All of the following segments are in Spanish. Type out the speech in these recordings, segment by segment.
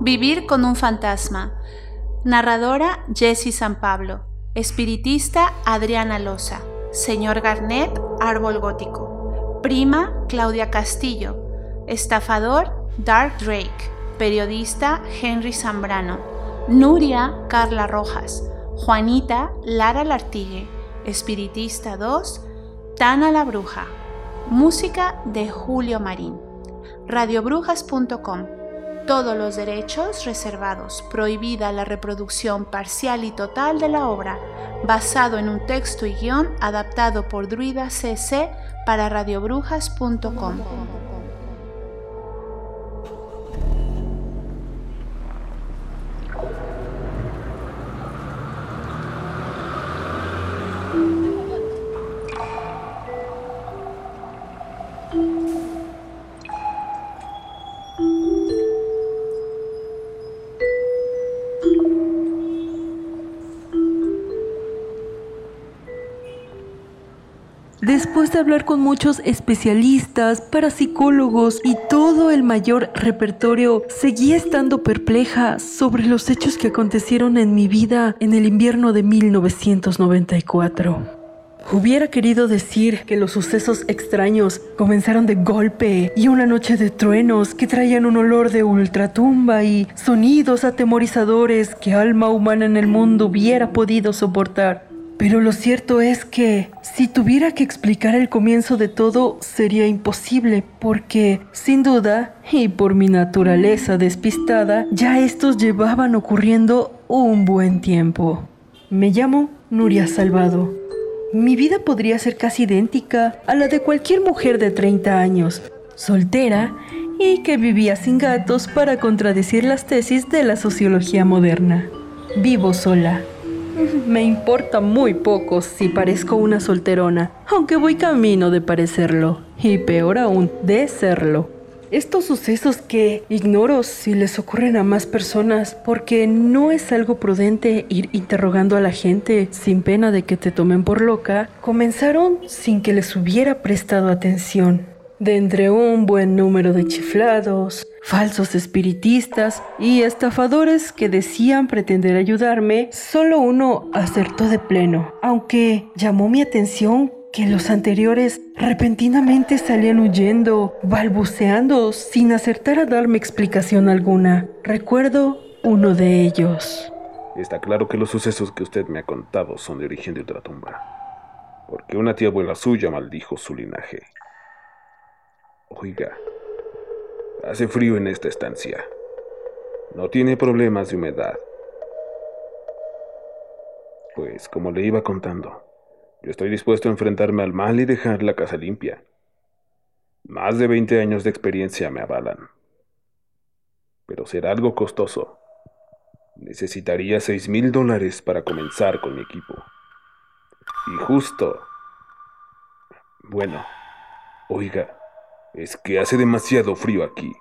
Vivir con un fantasma. Narradora Jessie San Pablo. Espiritista Adriana Loza. Señor Garnet, Árbol Gótico. Prima Claudia Castillo. Estafador Dark Drake. Periodista Henry Zambrano. Nuria Carla Rojas. Juanita Lara Lartigue. Espiritista 2 Tana la Bruja. Música de Julio Marín. Radiobrujas.com. Todos los derechos reservados. Prohibida la reproducción parcial y total de la obra, basado en un texto y guion adaptado por Druida CC para radiobrujas.com. Después de hablar con muchos especialistas, parapsicólogos y todo el mayor repertorio, seguía estando perpleja sobre los hechos que acontecieron en mi vida en el invierno de 1994. Hubiera querido decir que los sucesos extraños comenzaron de golpe y una noche de truenos que traían un olor de ultratumba y sonidos atemorizadores que alma humana en el mundo hubiera podido soportar. Pero lo cierto es que si tuviera que explicar el comienzo de todo sería imposible porque, sin duda, y por mi naturaleza despistada, ya estos llevaban ocurriendo un buen tiempo. Me llamo Nuria Salvado. Mi vida podría ser casi idéntica a la de cualquier mujer de 30 años, soltera y que vivía sin gatos para contradecir las tesis de la sociología moderna. Vivo sola me importa muy poco si parezco una solterona, aunque voy camino de parecerlo, y peor aún, de serlo. Estos sucesos que ignoro si les ocurren a más personas porque no es algo prudente ir interrogando a la gente sin pena de que te tomen por loca, comenzaron sin que les hubiera prestado atención. De entre un buen número de chiflados, falsos espiritistas y estafadores que decían pretender ayudarme, solo uno acertó de pleno, aunque llamó mi atención que los anteriores repentinamente salían huyendo, balbuceando, sin acertar a darme explicación alguna. Recuerdo uno de ellos. Está claro que los sucesos que usted me ha contado son de origen de ultratumba, porque una tía abuela suya maldijo su linaje. Oiga, hace frío en esta estancia. No tiene problemas de humedad. Pues como le iba contando, yo estoy dispuesto a enfrentarme al mal y dejar la casa limpia. Más de 20 años de experiencia me avalan. Pero será algo costoso. Necesitaría seis mil dólares para comenzar con mi equipo. Y justo... Bueno, oiga, es que hace demasiado frío aquí.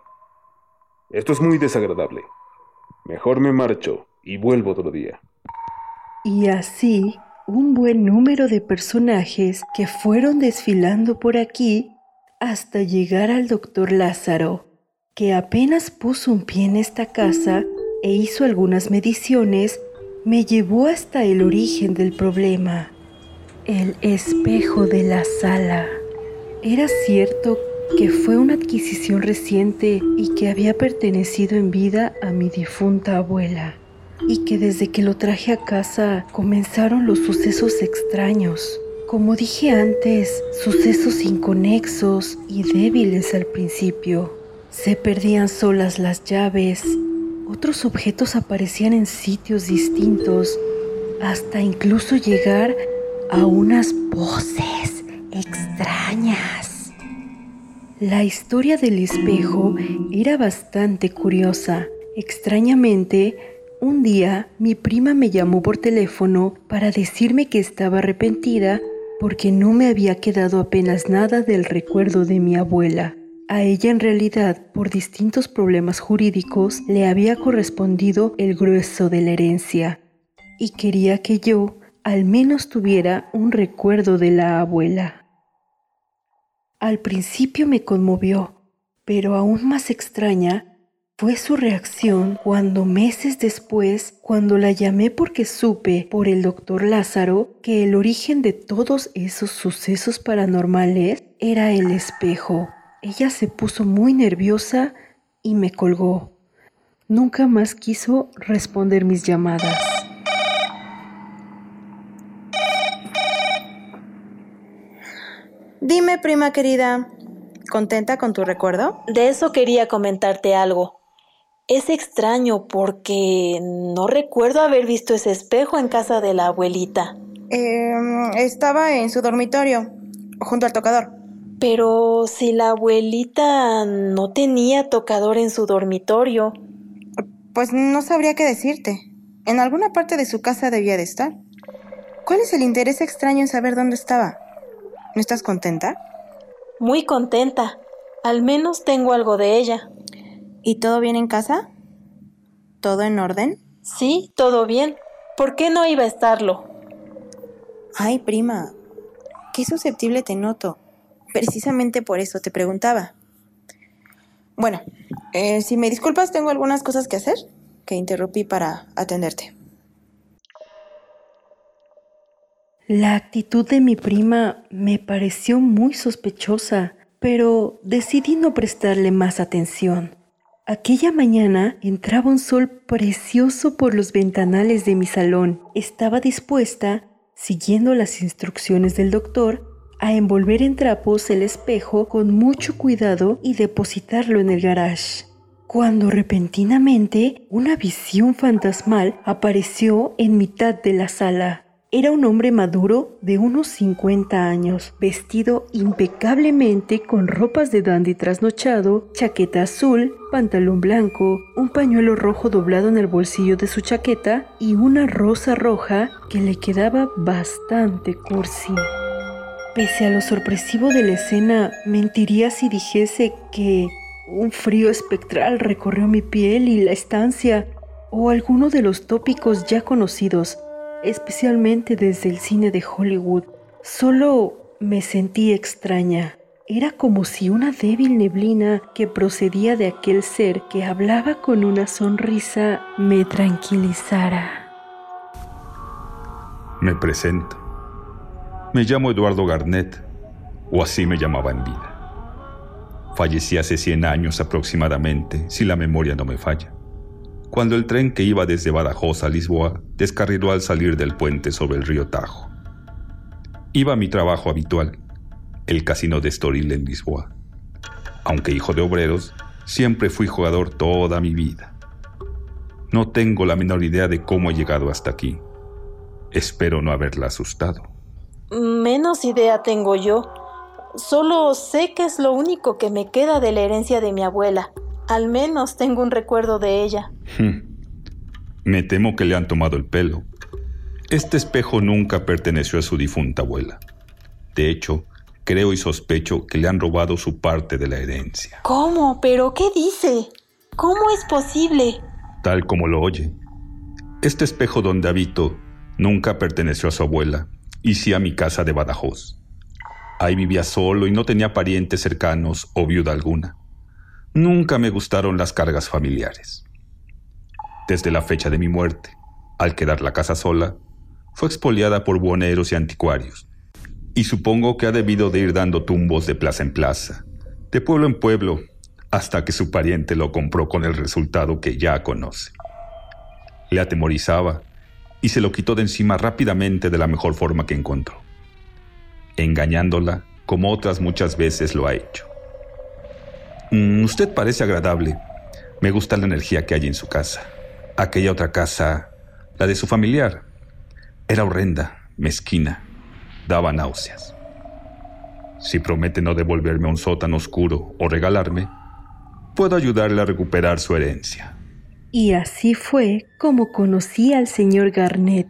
Esto es muy desagradable. Mejor me marcho y vuelvo otro día. Y así, un buen número de personajes que fueron desfilando por aquí hasta llegar al doctor Lázaro, que apenas puso un pie en esta casa e hizo algunas mediciones, me llevó hasta el origen del problema, el espejo de la sala. Era cierto que fue una adquisición reciente y que había pertenecido en vida a mi difunta abuela, y que desde que lo traje a casa comenzaron los sucesos extraños. Como dije antes, sucesos inconexos y débiles al principio. Se perdían solas las llaves, otros objetos aparecían en sitios distintos, hasta incluso llegar a unas voces extrañas. La historia del espejo era bastante curiosa. Extrañamente, un día mi prima me llamó por teléfono para decirme que estaba arrepentida porque no me había quedado apenas nada del recuerdo de mi abuela. A ella en realidad, por distintos problemas jurídicos, le había correspondido el grueso de la herencia y quería que yo al menos tuviera un recuerdo de la abuela. Al principio me conmovió, pero aún más extraña fue su reacción cuando meses después, cuando la llamé porque supe por el doctor Lázaro que el origen de todos esos sucesos paranormales era el espejo. Ella se puso muy nerviosa y me colgó. Nunca más quiso responder mis llamadas. Dime, prima querida, ¿contenta con tu recuerdo? De eso quería comentarte algo. Es extraño porque no recuerdo haber visto ese espejo en casa de la abuelita. Em, estaba en su dormitorio, junto al tocador. Pero si la abuelita no tenía tocador en su dormitorio. Pues no sabría qué decirte. En alguna parte de su casa debía de estar. ¿Cuál es el interés extraño en saber dónde estaba? ¿No estás contenta? Muy contenta. Al menos tengo algo de ella. ¿Y todo bien en casa? ¿Todo en orden? Sí, todo bien. ¿Por qué no iba a estarlo? Ay, prima, qué susceptible te noto. Precisamente por eso te preguntaba. Bueno, eh, si me disculpas, tengo algunas cosas que hacer que interrumpí para atenderte. La actitud de mi prima me pareció muy sospechosa, pero decidí no prestarle más atención. Aquella mañana entraba un sol precioso por los ventanales de mi salón. Estaba dispuesta, siguiendo las instrucciones del doctor, a envolver en trapos el espejo con mucho cuidado y depositarlo en el garage. Cuando repentinamente una visión fantasmal apareció en mitad de la sala. Era un hombre maduro de unos 50 años, vestido impecablemente con ropas de dandy trasnochado, chaqueta azul, pantalón blanco, un pañuelo rojo doblado en el bolsillo de su chaqueta y una rosa roja que le quedaba bastante cursi. Pese a lo sorpresivo de la escena, mentiría si dijese que un frío espectral recorrió mi piel y la estancia, o alguno de los tópicos ya conocidos especialmente desde el cine de Hollywood. Solo me sentí extraña. Era como si una débil neblina que procedía de aquel ser que hablaba con una sonrisa me tranquilizara. Me presento. Me llamo Eduardo Garnett, o así me llamaba en vida. Fallecí hace 100 años aproximadamente, si la memoria no me falla cuando el tren que iba desde Badajoz a Lisboa descarriló al salir del puente sobre el río Tajo. Iba a mi trabajo habitual, el casino de Estoril en Lisboa. Aunque hijo de obreros, siempre fui jugador toda mi vida. No tengo la menor idea de cómo he llegado hasta aquí. Espero no haberla asustado. Menos idea tengo yo. Solo sé que es lo único que me queda de la herencia de mi abuela. Al menos tengo un recuerdo de ella. Hmm. Me temo que le han tomado el pelo. Este espejo nunca perteneció a su difunta abuela. De hecho, creo y sospecho que le han robado su parte de la herencia. ¿Cómo? ¿Pero qué dice? ¿Cómo es posible? Tal como lo oye. Este espejo donde habito nunca perteneció a su abuela, y sí a mi casa de Badajoz. Ahí vivía solo y no tenía parientes cercanos o viuda alguna. Nunca me gustaron las cargas familiares. Desde la fecha de mi muerte, al quedar la casa sola, fue expoliada por buhoneros y anticuarios, y supongo que ha debido de ir dando tumbos de plaza en plaza, de pueblo en pueblo, hasta que su pariente lo compró con el resultado que ya conoce. Le atemorizaba y se lo quitó de encima rápidamente de la mejor forma que encontró, engañándola como otras muchas veces lo ha hecho. Mm, usted parece agradable. Me gusta la energía que hay en su casa. Aquella otra casa, la de su familiar, era horrenda, mezquina, daba náuseas. Si promete no devolverme a un sótano oscuro o regalarme, puedo ayudarle a recuperar su herencia. Y así fue como conocí al señor Garnett,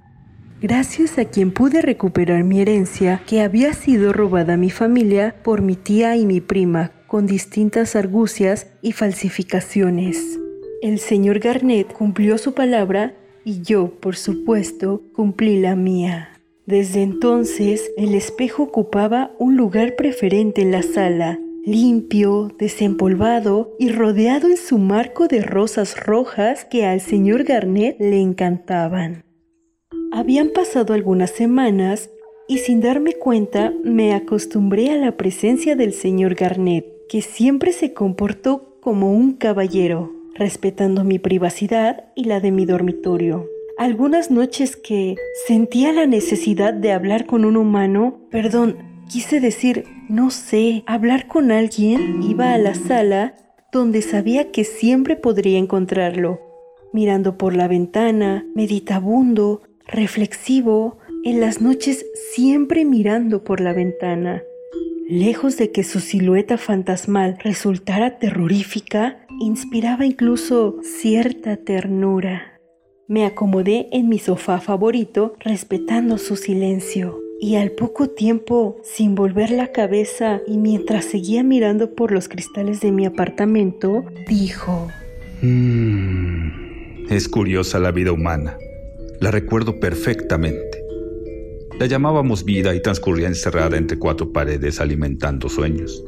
gracias a quien pude recuperar mi herencia que había sido robada a mi familia por mi tía y mi prima con distintas argucias y falsificaciones. El señor Garnett cumplió su palabra y yo, por supuesto, cumplí la mía. Desde entonces, el espejo ocupaba un lugar preferente en la sala. limpio, desempolvado y rodeado en su marco de rosas rojas que al señor Garnet le encantaban. Habían pasado algunas semanas y sin darme cuenta me acostumbré a la presencia del señor Garnet, que siempre se comportó como un caballero, respetando mi privacidad y la de mi dormitorio. Algunas noches que sentía la necesidad de hablar con un humano, perdón, quise decir, no sé, hablar con alguien, iba a la sala donde sabía que siempre podría encontrarlo, mirando por la ventana, meditabundo, reflexivo, en las noches siempre mirando por la ventana. Lejos de que su silueta fantasmal resultara terrorífica, inspiraba incluso cierta ternura. Me acomodé en mi sofá favorito respetando su silencio y al poco tiempo, sin volver la cabeza y mientras seguía mirando por los cristales de mi apartamento, dijo, mm, Es curiosa la vida humana. La recuerdo perfectamente. La llamábamos vida y transcurría encerrada entre cuatro paredes alimentando sueños.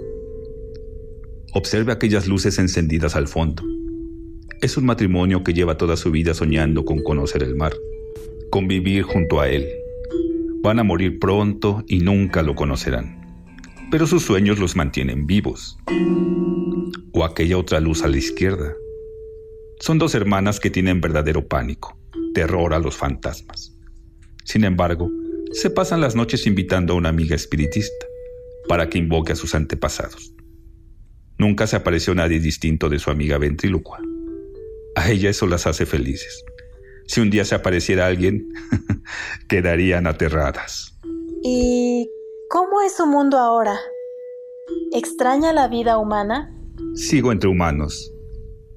Observe aquellas luces encendidas al fondo. Es un matrimonio que lleva toda su vida soñando con conocer el mar, con vivir junto a él. Van a morir pronto y nunca lo conocerán, pero sus sueños los mantienen vivos. O aquella otra luz a la izquierda. Son dos hermanas que tienen verdadero pánico, terror a los fantasmas. Sin embargo, se pasan las noches invitando a una amiga espiritista para que invoque a sus antepasados. Nunca se apareció nadie distinto de su amiga ventrílocua. A ella eso las hace felices. Si un día se apareciera alguien, quedarían aterradas. ¿Y cómo es su mundo ahora? ¿Extraña la vida humana? Sigo entre humanos.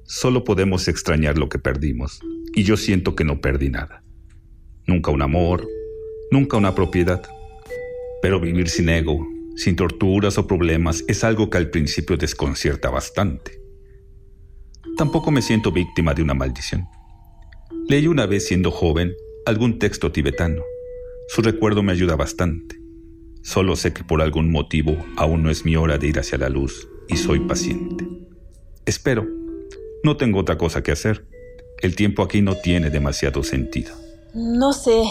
Solo podemos extrañar lo que perdimos, y yo siento que no perdí nada. Nunca un amor, nunca una propiedad. Pero vivir sin ego, sin torturas o problemas, es algo que al principio desconcierta bastante. Tampoco me siento víctima de una maldición. Leí una vez siendo joven algún texto tibetano. Su recuerdo me ayuda bastante. Solo sé que por algún motivo aún no es mi hora de ir hacia la luz y soy paciente. Espero. No tengo otra cosa que hacer. El tiempo aquí no tiene demasiado sentido. No sé,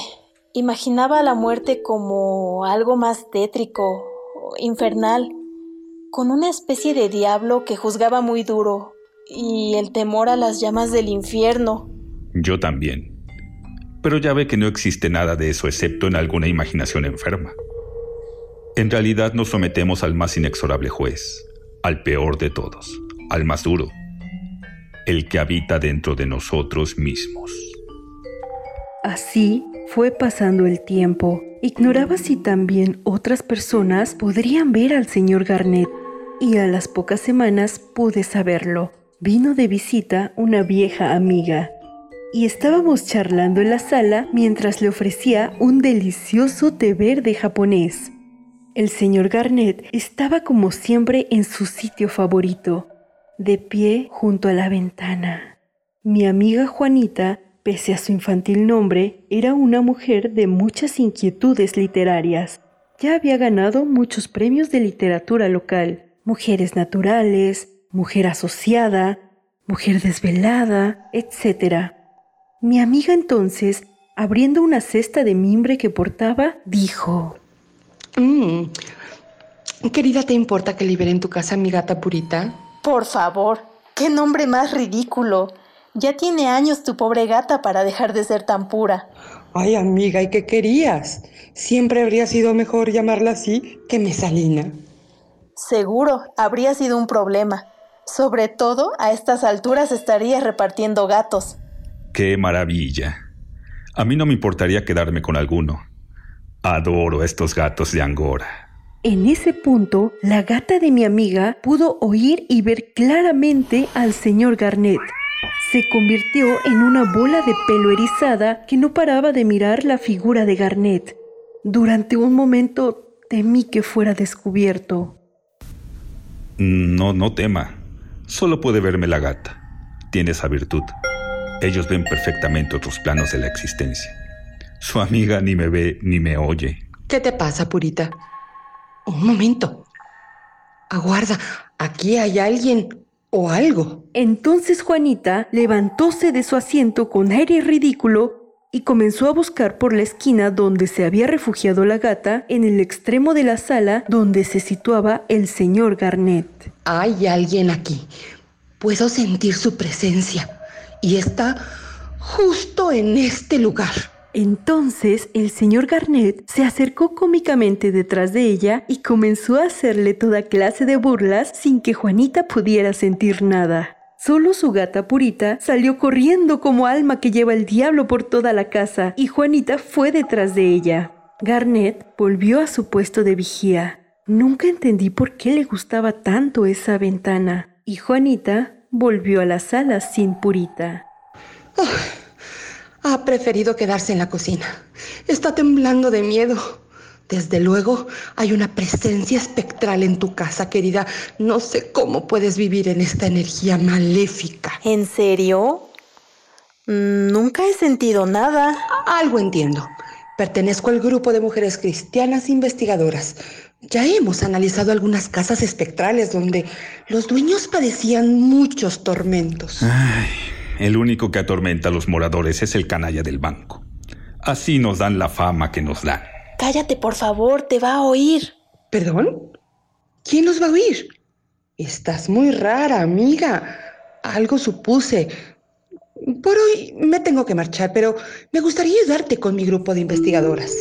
Imaginaba la muerte como algo más tétrico, infernal, con una especie de diablo que juzgaba muy duro y el temor a las llamas del infierno. Yo también. Pero ya ve que no existe nada de eso excepto en alguna imaginación enferma. En realidad nos sometemos al más inexorable juez, al peor de todos, al más duro, el que habita dentro de nosotros mismos. Así fue pasando el tiempo. Ignoraba si también otras personas podrían ver al señor Garnet, y a las pocas semanas pude saberlo. Vino de visita una vieja amiga, y estábamos charlando en la sala mientras le ofrecía un delicioso té verde japonés. El señor Garnet estaba como siempre en su sitio favorito, de pie junto a la ventana. Mi amiga Juanita Pese a su infantil nombre, era una mujer de muchas inquietudes literarias. Ya había ganado muchos premios de literatura local. Mujeres naturales, mujer asociada, mujer desvelada, etc. Mi amiga entonces, abriendo una cesta de mimbre que portaba, dijo... Mm, querida, ¿te importa que libere en tu casa a mi gata Purita? Por favor, qué nombre más ridículo. Ya tiene años tu pobre gata para dejar de ser tan pura. Ay, amiga, ¿y qué querías? Siempre habría sido mejor llamarla así que Mesalina. Seguro, habría sido un problema. Sobre todo, a estas alturas estaría repartiendo gatos. ¡Qué maravilla! A mí no me importaría quedarme con alguno. Adoro estos gatos de Angora. En ese punto, la gata de mi amiga pudo oír y ver claramente al señor Garnet se convirtió en una bola de pelo erizada que no paraba de mirar la figura de Garnet. Durante un momento temí que fuera descubierto. No, no tema. Solo puede verme la gata. Tiene esa virtud. Ellos ven perfectamente otros planos de la existencia. Su amiga ni me ve ni me oye. ¿Qué te pasa, Purita? Un momento. Aguarda, aquí hay alguien o algo. Entonces Juanita levantóse de su asiento con aire ridículo y comenzó a buscar por la esquina donde se había refugiado la gata en el extremo de la sala donde se situaba el señor Garnet. Hay alguien aquí. Puedo sentir su presencia y está justo en este lugar. Entonces el señor Garnet se acercó cómicamente detrás de ella y comenzó a hacerle toda clase de burlas sin que Juanita pudiera sentir nada. Solo su gata Purita salió corriendo como alma que lleva el diablo por toda la casa y Juanita fue detrás de ella. Garnet volvió a su puesto de vigía. Nunca entendí por qué le gustaba tanto esa ventana y Juanita volvió a la sala sin Purita. Ha preferido quedarse en la cocina. Está temblando de miedo. Desde luego, hay una presencia espectral en tu casa, querida. No sé cómo puedes vivir en esta energía maléfica. ¿En serio? Nunca he sentido nada. Algo entiendo. Pertenezco al grupo de mujeres cristianas investigadoras. Ya hemos analizado algunas casas espectrales donde los dueños padecían muchos tormentos. Ay, el único que atormenta a los moradores es el canalla del banco. Así nos dan la fama que nos dan. Cállate, por favor, te va a oír. ¿Perdón? ¿Quién nos va a oír? Estás muy rara, amiga. Algo supuse. Por hoy me tengo que marchar, pero me gustaría ayudarte con mi grupo de investigadoras.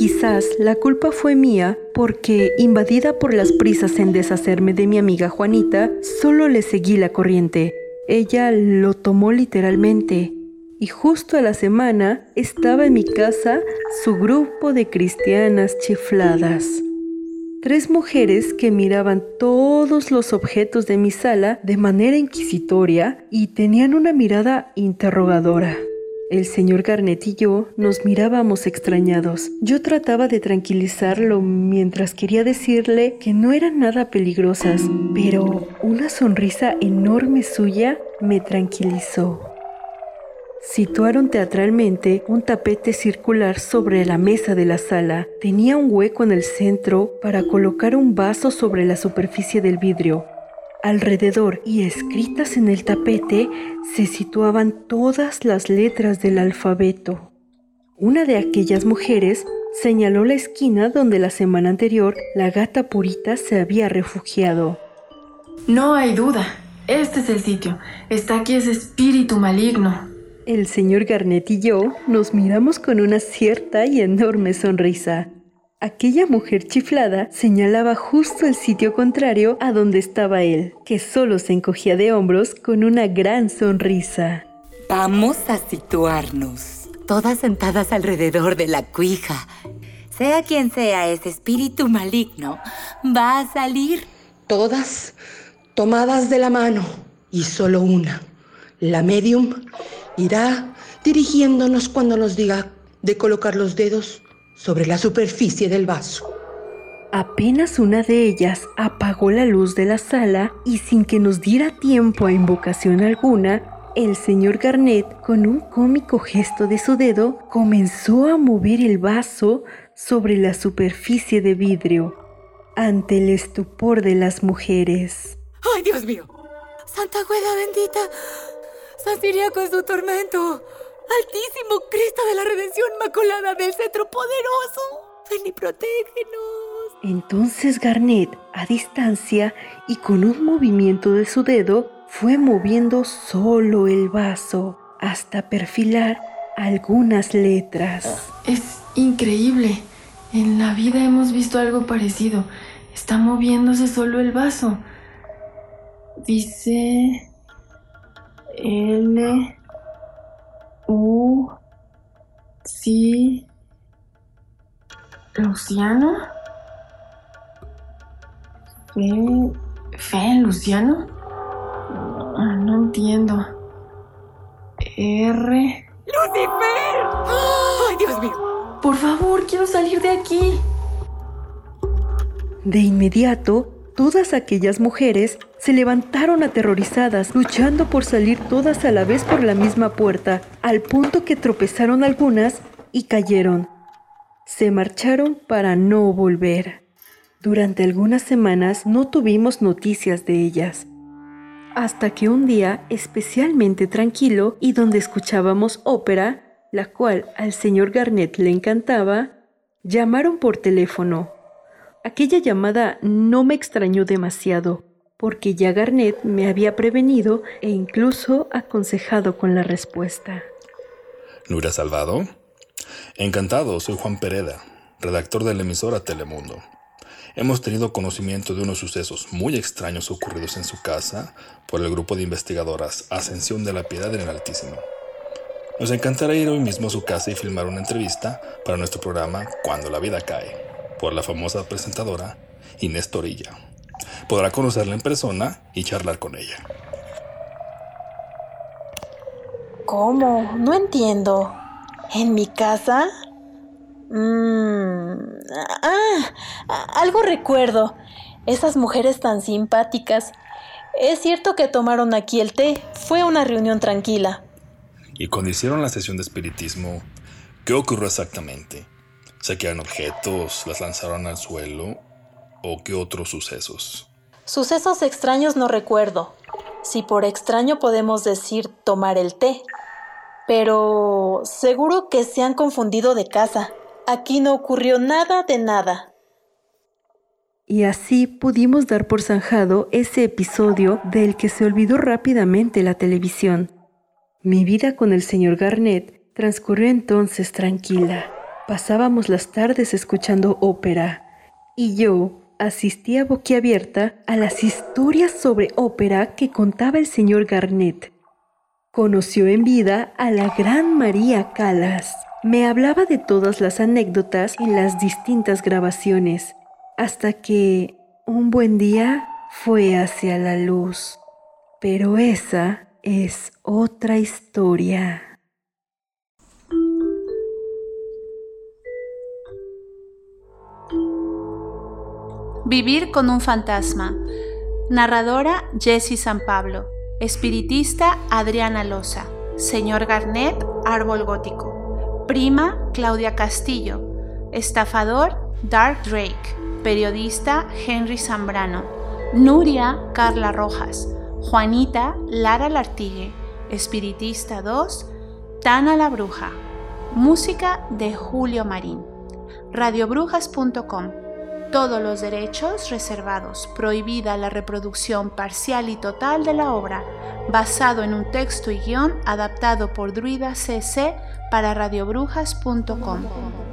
Quizás la culpa fue mía porque, invadida por las prisas en deshacerme de mi amiga Juanita, solo le seguí la corriente. Ella lo tomó literalmente y justo a la semana estaba en mi casa su grupo de cristianas chifladas. Tres mujeres que miraban todos los objetos de mi sala de manera inquisitoria y tenían una mirada interrogadora. El señor Garnet y yo nos mirábamos extrañados. Yo trataba de tranquilizarlo mientras quería decirle que no eran nada peligrosas, pero una sonrisa enorme suya me tranquilizó. Situaron teatralmente un tapete circular sobre la mesa de la sala. Tenía un hueco en el centro para colocar un vaso sobre la superficie del vidrio. Alrededor y escritas en el tapete se situaban todas las letras del alfabeto. Una de aquellas mujeres señaló la esquina donde la semana anterior la gata Purita se había refugiado. No hay duda. Este es el sitio. Está aquí ese espíritu maligno. El señor Garnet y yo nos miramos con una cierta y enorme sonrisa. Aquella mujer chiflada señalaba justo el sitio contrario a donde estaba él, que solo se encogía de hombros con una gran sonrisa. Vamos a situarnos, todas sentadas alrededor de la cuija. Sea quien sea ese espíritu maligno, va a salir. Todas tomadas de la mano y solo una, la medium, irá dirigiéndonos cuando nos diga de colocar los dedos sobre la superficie del vaso. Apenas una de ellas apagó la luz de la sala y sin que nos diera tiempo a invocación alguna, el señor Garnet, con un cómico gesto de su dedo, comenzó a mover el vaso sobre la superficie de vidrio, ante el estupor de las mujeres. ¡Ay, Dios mío! ¡Santa Güeda bendita! ¡San Siriaco es su tormento! ¡Altísimo Cristo de la Redención Inmaculada del Cetro Poderoso! ¡Ven y protégenos! Entonces Garnet, a distancia y con un movimiento de su dedo, fue moviendo solo el vaso hasta perfilar algunas letras. Es increíble. En la vida hemos visto algo parecido. Está moviéndose solo el vaso. Dice L U sí. Luciano. Fe Fe en Luciano. Ah, no entiendo. R. ¡Lucifer! ¡Ay, Dios mío! por favor quiero salir de aquí. De inmediato, todas aquellas mujeres se levantaron aterrorizadas, luchando por salir todas a la vez por la misma puerta, al punto que tropezaron algunas y cayeron. Se marcharon para no volver. Durante algunas semanas no tuvimos noticias de ellas. Hasta que un día especialmente tranquilo y donde escuchábamos ópera, la cual al señor Garnett le encantaba, llamaron por teléfono. Aquella llamada no me extrañó demasiado, porque ya Garnett me había prevenido e incluso aconsejado con la respuesta. ¿Nuria Salvado? Encantado, soy Juan Pereda, redactor de la emisora Telemundo. Hemos tenido conocimiento de unos sucesos muy extraños ocurridos en su casa por el grupo de investigadoras Ascensión de la Piedad en el Altísimo. Nos encantará ir hoy mismo a su casa y filmar una entrevista para nuestro programa Cuando la vida cae, por la famosa presentadora Inés Torilla. Podrá conocerla en persona y charlar con ella. ¿Cómo? No entiendo. ¿En mi casa? Mmm. Ah, algo recuerdo. Esas mujeres tan simpáticas. Es cierto que tomaron aquí el té. Fue una reunión tranquila. Y cuando hicieron la sesión de espiritismo, ¿qué ocurrió exactamente? ¿Saquearon objetos? ¿Las lanzaron al suelo? ¿O qué otros sucesos? Sucesos extraños no recuerdo. Si por extraño podemos decir tomar el té. Pero seguro que se han confundido de casa. Aquí no ocurrió nada de nada. Y así pudimos dar por zanjado ese episodio del que se olvidó rápidamente la televisión. Mi vida con el señor Garnett transcurrió entonces tranquila. Pasábamos las tardes escuchando ópera y yo asistía boquiabierta a las historias sobre ópera que contaba el señor Garnett. Conoció en vida a la gran María Calas. Me hablaba de todas las anécdotas en las distintas grabaciones, hasta que un buen día fue hacia la luz. Pero esa es otra historia. Vivir con un fantasma. Narradora Jessie San Pablo. Espiritista Adriana Loza. Señor Garnett, Árbol Gótico. Prima Claudia Castillo. Estafador Dark Drake. Periodista Henry Zambrano. Nuria Carla Rojas. Juanita Lara Lartigue. Espiritista 2. Tana la Bruja. Música de Julio Marín. Radiobrujas.com todos los derechos reservados. Prohibida la reproducción parcial y total de la obra, basado en un texto y guion adaptado por Druida CC para radiobrujas.com.